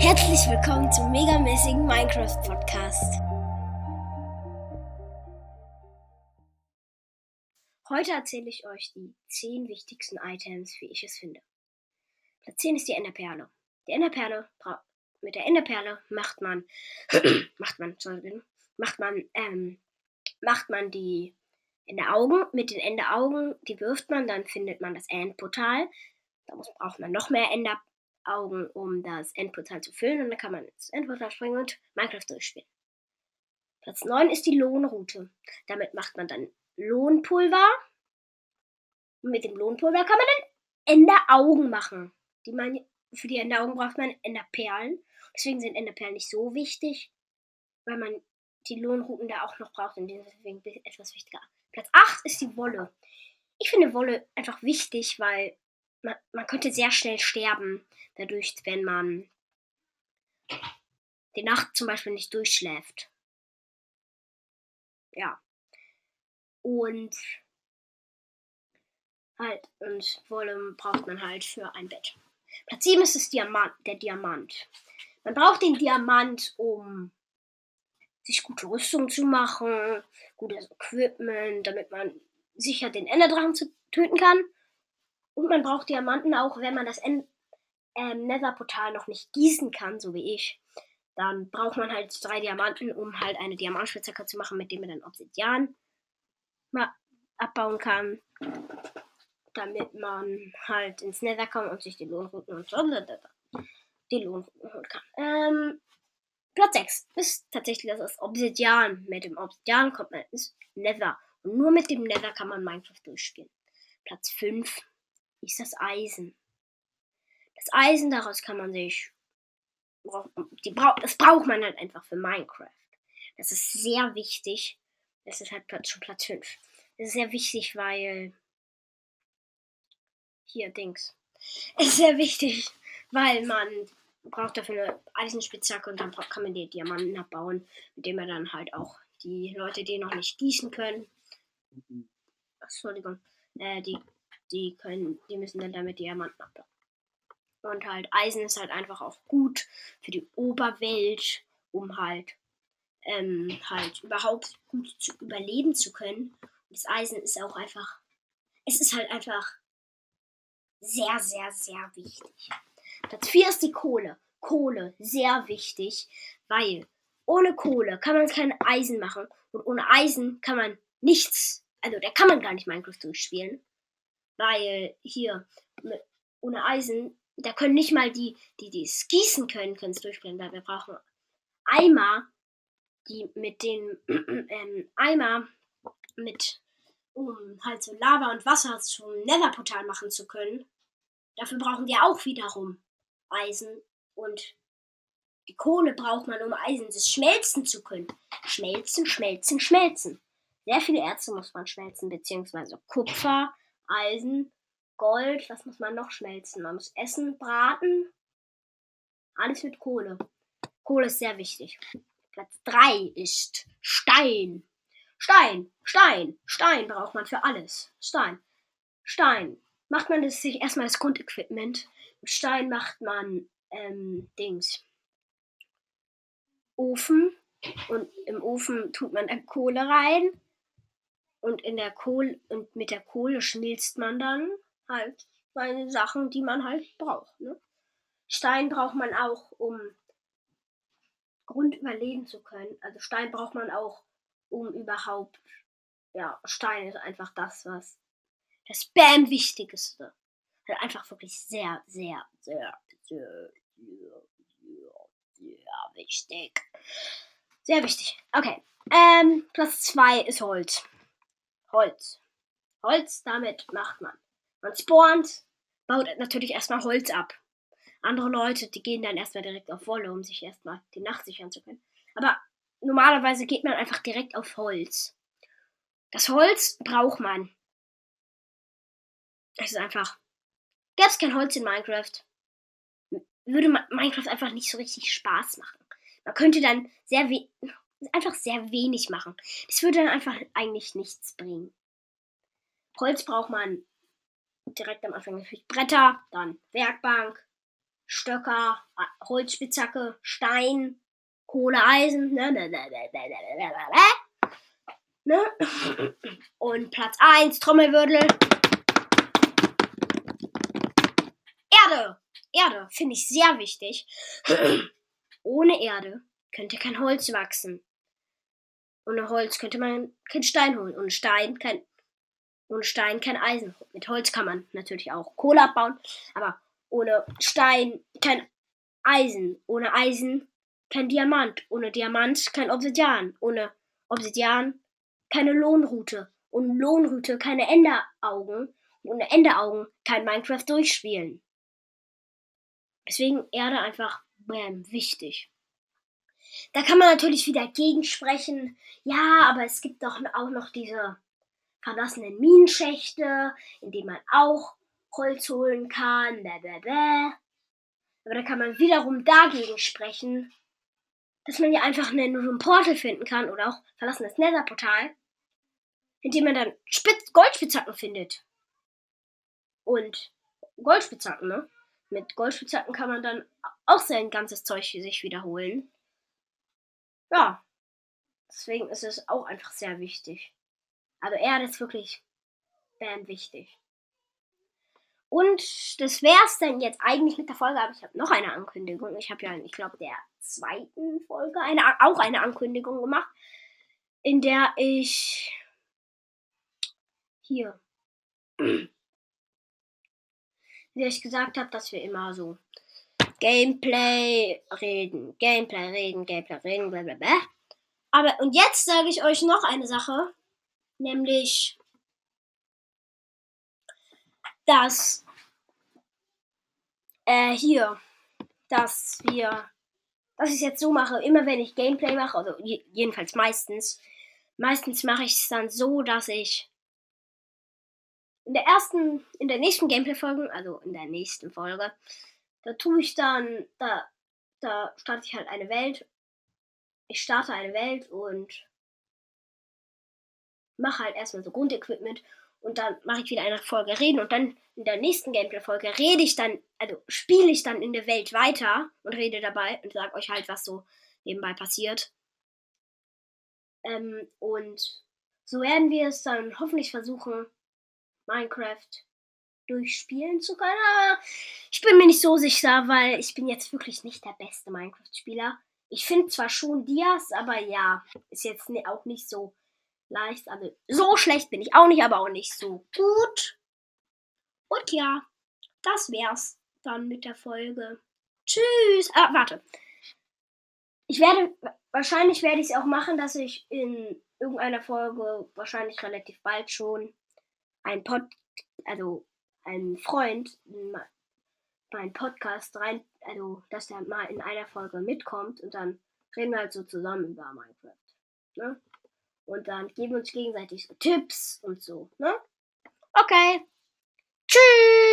Herzlich willkommen zum megamäßigen Minecraft Podcast. Heute erzähle ich euch die 10 wichtigsten Items, wie ich es finde. Platz 10 ist die Enderperle. Die Enderperle, mit der Enderperle macht man, macht man, Entschuldigung, macht man, ähm, macht man die Enderaugen. Mit den Enderaugen, die wirft man, dann findet man das Endportal. Da muss, braucht man noch mehr Ender, Augen, um das Endportal zu füllen. Und dann kann man ins Endportal springen und Minecraft durchspielen. Platz 9 ist die Lohnroute. Damit macht man dann Lohnpulver. Und mit dem Lohnpulver kann man dann Enderaugen machen. Die man, für die Enderaugen braucht man Enderperlen. Deswegen sind Enderperlen nicht so wichtig, weil man die Lohnrouten da auch noch braucht und deswegen etwas wichtiger. Platz 8 ist die Wolle. Ich finde Wolle einfach wichtig, weil man, man könnte sehr schnell sterben, dadurch, wenn man die Nacht zum Beispiel nicht durchschläft. Ja. Und halt, und Wolle braucht man halt für ein Bett. Platz 7 ist das Diamant, der Diamant. Man braucht den Diamant, um sich gute Rüstung zu machen, gutes Equipment, damit man sicher den Enderdrachen töten kann. Und man braucht Diamanten auch, wenn man das ähm, Nether-Portal noch nicht gießen kann, so wie ich. Dann braucht man halt drei Diamanten, um halt eine Diamantspitzhacke zu machen, mit dem man dann Obsidian mal abbauen kann. Damit man halt ins Nether kommt und sich die Lohnrouten und so die Lohnrouten holen kann. Ähm, Platz 6 ist tatsächlich das Obsidian. Mit dem Obsidian kommt man ins Nether. Und nur mit dem Nether kann man Minecraft durchspielen. Platz 5 ist das Eisen. Das Eisen, daraus kann man sich. Die bra das braucht man halt einfach für Minecraft. Das ist sehr wichtig. Das ist halt Platz, schon Platz 5. Das ist sehr wichtig, weil. Hier, Dings. Es ist sehr wichtig, weil man braucht dafür eine Eisenspitzhacke und dann kann man die Diamanten abbauen, mit dem man dann halt auch die Leute, die noch nicht gießen können. Entschuldigung. Äh, die die können, die müssen dann damit Diamanten abbauen. Und halt Eisen ist halt einfach auch gut für die Oberwelt, um halt ähm, halt überhaupt gut zu überleben zu können. Und das Eisen ist auch einfach, es ist halt einfach sehr, sehr, sehr wichtig. Platz 4 ist die Kohle. Kohle, sehr wichtig, weil ohne Kohle kann man kein Eisen machen und ohne Eisen kann man nichts, also da kann man gar nicht Minecraft durchspielen. Weil hier mit, ohne Eisen, da können nicht mal die, die, es gießen können, können es durchbrennen, weil wir brauchen Eimer, die mit den ähm, Eimer mit, um halt so Lava und Wasser zum Netherportal machen zu können. Dafür brauchen wir auch wiederum Eisen und die Kohle braucht man, um Eisen schmelzen zu können. Schmelzen, schmelzen, schmelzen. Sehr viele Erze muss man schmelzen, beziehungsweise Kupfer, Eisen, Gold, was muss man noch schmelzen? Man muss Essen, braten. Alles mit Kohle. Kohle ist sehr wichtig. Platz 3 ist Stein. Stein, Stein, Stein braucht man für alles. Stein, Stein. Macht man das sich erstmal das Grundequipment. Mit Stein macht man ähm, Dings. Ofen. Und im Ofen tut man Kohle rein. Und in der Kohle und mit der Kohle schmilzt man dann halt seine Sachen, die man halt braucht. Ne? Stein braucht man auch, um Grund überleben zu können. Also Stein braucht man auch, um überhaupt. Ja, Stein ist einfach das, was das Bam Wichtigste. Also einfach wirklich sehr, sehr, sehr, sehr, sehr, sehr, sehr wichtig. Sehr wichtig. Okay. Ähm, Platz 2 ist Holz. Holz. Holz, damit macht man. Man spawnt, baut natürlich erstmal Holz ab. Andere Leute, die gehen dann erstmal direkt auf Wolle, um sich erstmal die Nacht sichern zu können. Aber normalerweise geht man einfach direkt auf Holz. Das Holz braucht man. Es ist einfach. Gäbe es kein Holz in Minecraft, würde Minecraft einfach nicht so richtig Spaß machen. Man könnte dann sehr we einfach sehr wenig machen. Das würde dann einfach eigentlich nichts bringen. Holz braucht man direkt am Anfang natürlich Bretter, dann Werkbank, Stöcker, Holzspitzhacke, Stein, Kohle, Eisen. Ne, ne, ne, ne, ne, ne, ne, ne. Und Platz 1, Trommelwirbel. Erde. Erde finde ich sehr wichtig. Ohne Erde könnte kein Holz wachsen. Ohne Holz könnte man kein Stein holen. Ohne Stein kein, ohne Stein kein Eisen. Mit Holz kann man natürlich auch Kohle abbauen. Aber ohne Stein kein Eisen. Ohne Eisen kein Diamant. Ohne Diamant kein Obsidian. Ohne Obsidian keine Lohnrute. Ohne Lohnrute keine Enderaugen. ohne Enderaugen kein Minecraft durchspielen. Deswegen Erde einfach bam, wichtig. Da kann man natürlich wieder gegensprechen. Ja, aber es gibt doch auch noch diese verlassenen Minenschächte, in denen man auch Holz holen kann. Blablabla. Aber da kann man wiederum dagegen sprechen, dass man ja einfach einen Portal finden kann oder auch verlassenes Netherportal, in dem man dann Spitz Goldspitzhacken findet. Und Goldspitzhacken, ne? Mit Goldspitzhacken kann man dann auch sein ganzes Zeug für sich wiederholen. Ja. Deswegen ist es auch einfach sehr wichtig. Also Erde ist wirklich bam wichtig. Und das wäre es dann jetzt eigentlich mit der Folge, aber ich habe noch eine Ankündigung. Ich habe ja, ich glaube, der zweiten Folge eine, auch eine Ankündigung gemacht, in der ich hier wie ich gesagt habe, dass wir immer so Gameplay reden, Gameplay reden, Gameplay reden, blablabla. Aber und jetzt sage ich euch noch eine Sache, nämlich, dass äh, hier, dass wir, dass ich jetzt so mache, immer wenn ich Gameplay mache, also jedenfalls meistens, meistens mache ich es dann so, dass ich in der ersten, in der nächsten Gameplay-Folge, also in der nächsten Folge, da tue ich dann, da, da starte ich halt eine Welt. Ich starte eine Welt und mache halt erstmal so Grundequipment und dann mache ich wieder eine Folge reden und dann in der nächsten Gameplay-Folge rede ich dann, also spiele ich dann in der Welt weiter und rede dabei und sage euch halt, was so nebenbei passiert. Ähm, und so werden wir es dann hoffentlich versuchen, Minecraft durchspielen zu können. Aber ich bin mir nicht so sicher, weil ich bin jetzt wirklich nicht der beste Minecraft-Spieler. Ich finde zwar schon Dias, aber ja, ist jetzt auch nicht so leicht. Also so schlecht bin ich auch nicht, aber auch nicht so gut. Und ja, das wär's dann mit der Folge. Tschüss. Ah, warte. Ich werde, wahrscheinlich werde ich es auch machen, dass ich in irgendeiner Folge, wahrscheinlich relativ bald schon, ein Pod, also ein Freund meinen Podcast rein, also dass der mal in einer Folge mitkommt und dann reden wir halt so zusammen über Minecraft. Ne? Und dann geben wir uns gegenseitig so Tipps und so, ne? Okay. Tschüss!